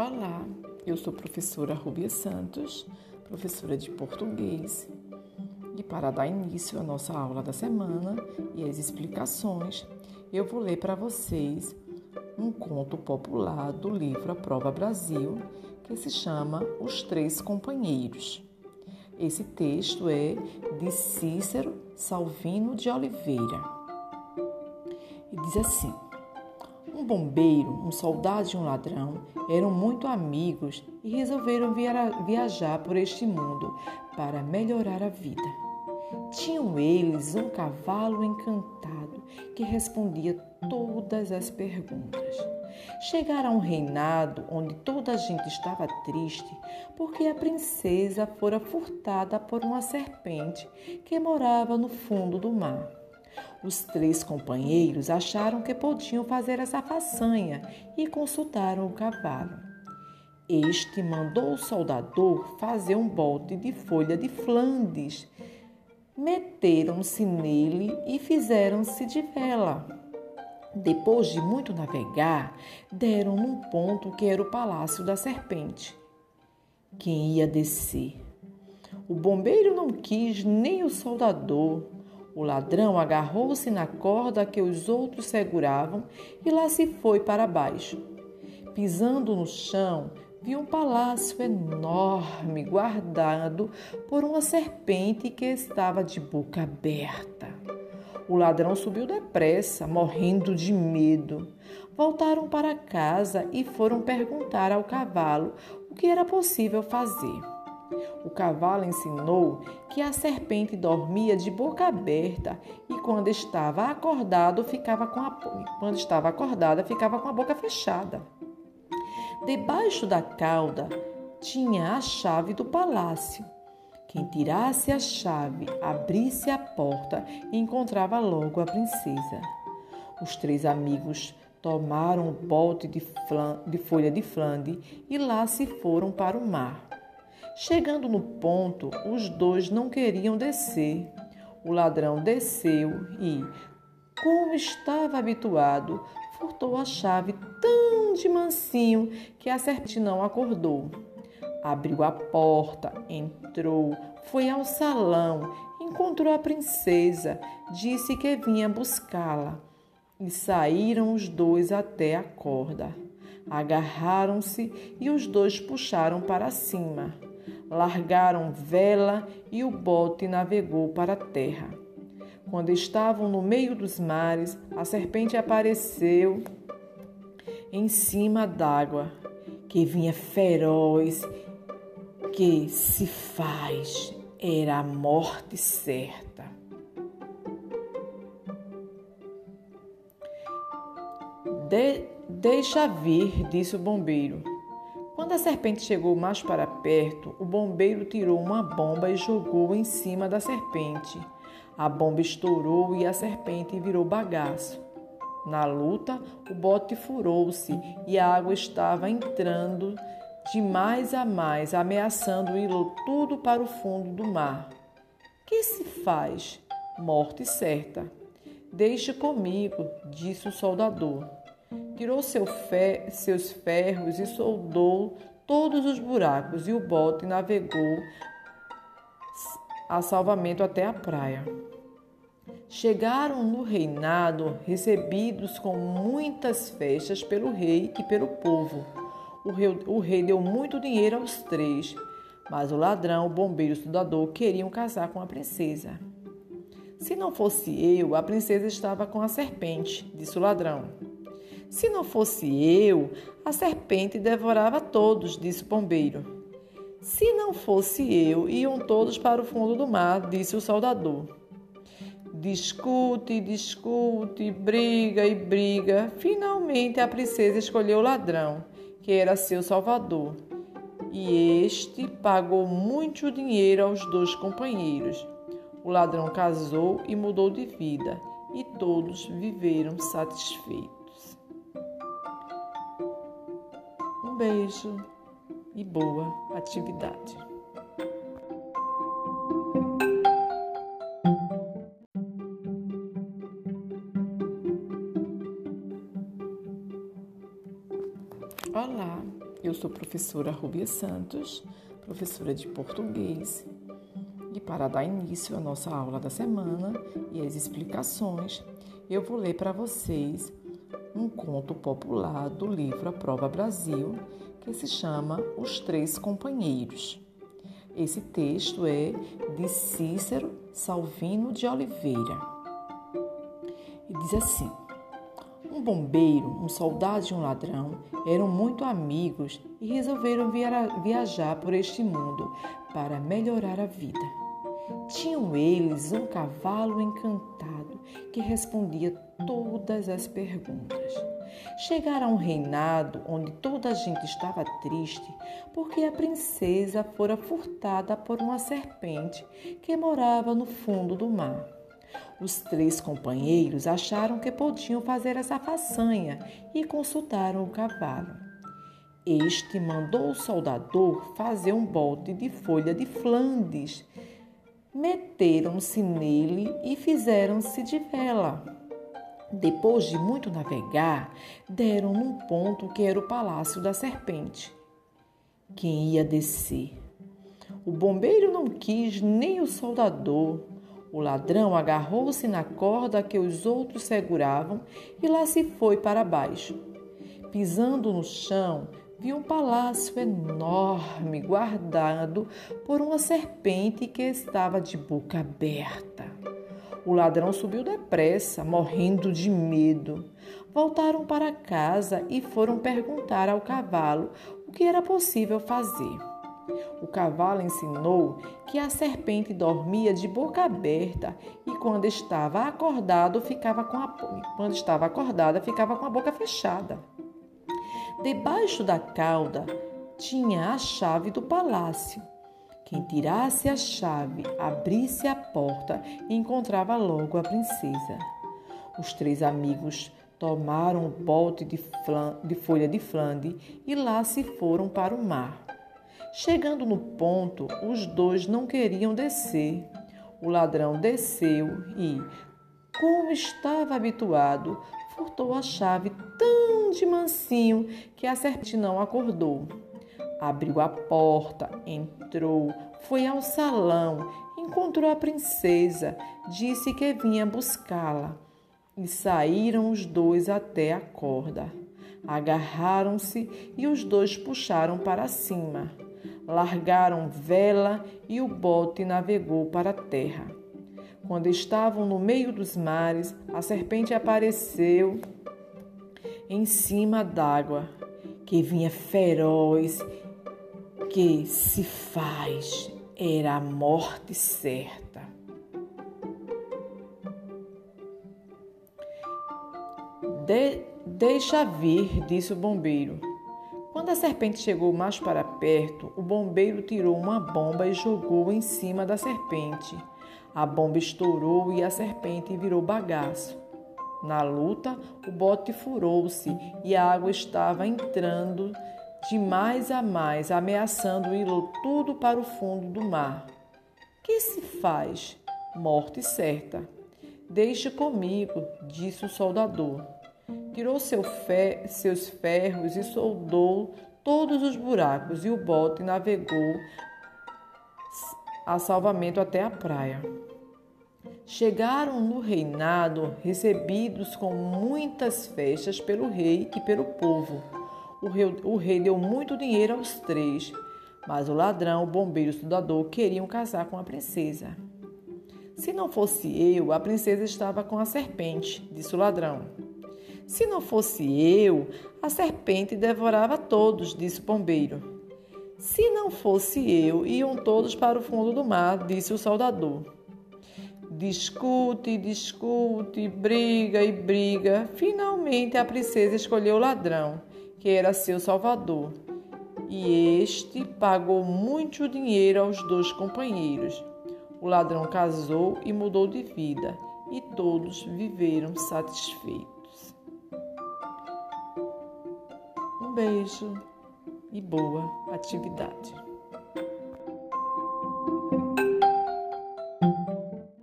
Olá, eu sou professora Rubia Santos, professora de português. E para dar início à nossa aula da semana e as explicações, eu vou ler para vocês um conto popular do livro A Prova Brasil, que se chama Os Três Companheiros. Esse texto é de Cícero Salvino de Oliveira. E diz assim: um bombeiro, um soldado e um ladrão eram muito amigos e resolveram viajar por este mundo para melhorar a vida. Tinham eles um cavalo encantado que respondia todas as perguntas. Chegaram a um reinado onde toda a gente estava triste porque a princesa fora furtada por uma serpente que morava no fundo do mar. Os três companheiros acharam que podiam fazer essa façanha e consultaram o cavalo. Este mandou o soldador fazer um bote de folha de Flandes. Meteram-se nele e fizeram-se de vela. Depois de muito navegar, deram num ponto que era o palácio da serpente. Quem ia descer? O bombeiro não quis, nem o soldador. O ladrão agarrou-se na corda que os outros seguravam e lá se foi para baixo. Pisando no chão, viu um palácio enorme guardado por uma serpente que estava de boca aberta. O ladrão subiu depressa, morrendo de medo. Voltaram para casa e foram perguntar ao cavalo o que era possível fazer. O cavalo ensinou que a serpente dormia de boca aberta e quando estava acordado ficava com a quando estava acordada ficava com a boca fechada. Debaixo da cauda tinha a chave do palácio. Quem tirasse a chave, abrisse a porta e encontrava logo a princesa. Os três amigos tomaram o bote de, de folha de flande e lá se foram para o mar. Chegando no ponto, os dois não queriam descer. O ladrão desceu e, como estava habituado, furtou a chave tão de mansinho que a serpente não acordou. Abriu a porta, entrou, foi ao salão, encontrou a princesa, disse que vinha buscá-la. E saíram os dois até a corda. Agarraram-se e os dois puxaram para cima largaram vela e o bote navegou para a terra. Quando estavam no meio dos mares, a serpente apareceu em cima d'água, que vinha feroz, que se faz era a morte certa. De, deixa vir, disse o bombeiro. Quando a serpente chegou mais para perto, o bombeiro tirou uma bomba e jogou em cima da serpente. A bomba estourou e a serpente virou bagaço. Na luta, o bote furou-se e a água estava entrando de mais a mais, ameaçando ir tudo para o fundo do mar. Que se faz? Morte certa. Deixe comigo, disse o soldador tirou seu fe, seus ferros e soldou todos os buracos, e o bote navegou a salvamento até a praia. Chegaram no reinado recebidos com muitas festas pelo rei e pelo povo. O rei, o rei deu muito dinheiro aos três, mas o ladrão, o bombeiro e o estudador queriam casar com a princesa. Se não fosse eu, a princesa estava com a serpente, disse o ladrão. Se não fosse eu, a serpente devorava todos, disse o bombeiro. Se não fosse eu, iam todos para o fundo do mar, disse o soldador. Discute, discute, briga e briga. Finalmente a princesa escolheu o ladrão, que era seu salvador. E este pagou muito dinheiro aos dois companheiros. O ladrão casou e mudou de vida, e todos viveram satisfeitos. Beijo e boa atividade. Olá, Eu sou professora Rubia Santos, professora de português. E para dar início à nossa aula da semana e as explicações, eu vou ler para vocês um conto popular do livro A Prova Brasil, que se chama Os Três Companheiros. Esse texto é de Cícero Salvino de Oliveira. E diz assim: Um bombeiro, um soldado e um ladrão eram muito amigos e resolveram viajar por este mundo para melhorar a vida. Tinham eles um cavalo encantado que respondia todas as perguntas. Chegaram a um reinado onde toda a gente estava triste porque a princesa fora furtada por uma serpente que morava no fundo do mar. Os três companheiros acharam que podiam fazer essa façanha e consultaram o cavalo. Este mandou o soldador fazer um bote de folha de Flandes. Meteram-se nele e fizeram-se de vela. Depois de muito navegar, deram num ponto que era o palácio da serpente. Quem ia descer? O bombeiro não quis, nem o soldador. O ladrão agarrou-se na corda que os outros seguravam e lá se foi para baixo. Pisando no chão, viu um palácio enorme guardado por uma serpente que estava de boca aberta. O ladrão subiu depressa, morrendo de medo. Voltaram para casa e foram perguntar ao cavalo o que era possível fazer. O cavalo ensinou que a serpente dormia de boca aberta e quando estava acordado ficava com a quando estava acordada ficava com a boca fechada. Debaixo da cauda tinha a chave do palácio. Quem tirasse a chave, abrisse a porta e encontrava logo a princesa. Os três amigos tomaram um bote de, de folha de flande e lá se foram para o mar. Chegando no ponto, os dois não queriam descer. O ladrão desceu e, como estava habituado, furtou a chave tão de mansinho que a serpente não acordou. Abriu a porta, entrou, foi ao salão, encontrou a princesa, disse que vinha buscá-la. E saíram os dois até a corda. Agarraram-se e os dois puxaram para cima largaram vela e o bote navegou para a terra. Quando estavam no meio dos mares, a serpente apareceu em cima d'água, que vinha feroz, que se faz era a morte certa. De, deixa vir, disse o bombeiro. Quando a serpente chegou mais para perto, o bombeiro tirou uma bomba e jogou em cima da serpente. A bomba estourou e a serpente virou bagaço. Na luta, o bote furou-se e a água estava entrando de mais a mais, ameaçando ir tudo para o fundo do mar. Que se faz? Morte certa. Deixe comigo, disse o soldador tirou seu fe, seus ferros e soldou todos os buracos, e o bote navegou a salvamento até a praia. Chegaram no reinado, recebidos com muitas festas pelo rei e pelo povo. O rei, o rei deu muito dinheiro aos três, mas o ladrão, o bombeiro e o estudador queriam casar com a princesa. Se não fosse eu, a princesa estava com a serpente, disse o ladrão. Se não fosse eu, a serpente devorava todos, disse o bombeiro. Se não fosse eu, iam todos para o fundo do mar, disse o soldador. Discute, discute, briga e briga. Finalmente a princesa escolheu o ladrão, que era seu salvador. E este pagou muito dinheiro aos dois companheiros. O ladrão casou e mudou de vida, e todos viveram satisfeitos. Um beijo e boa atividade.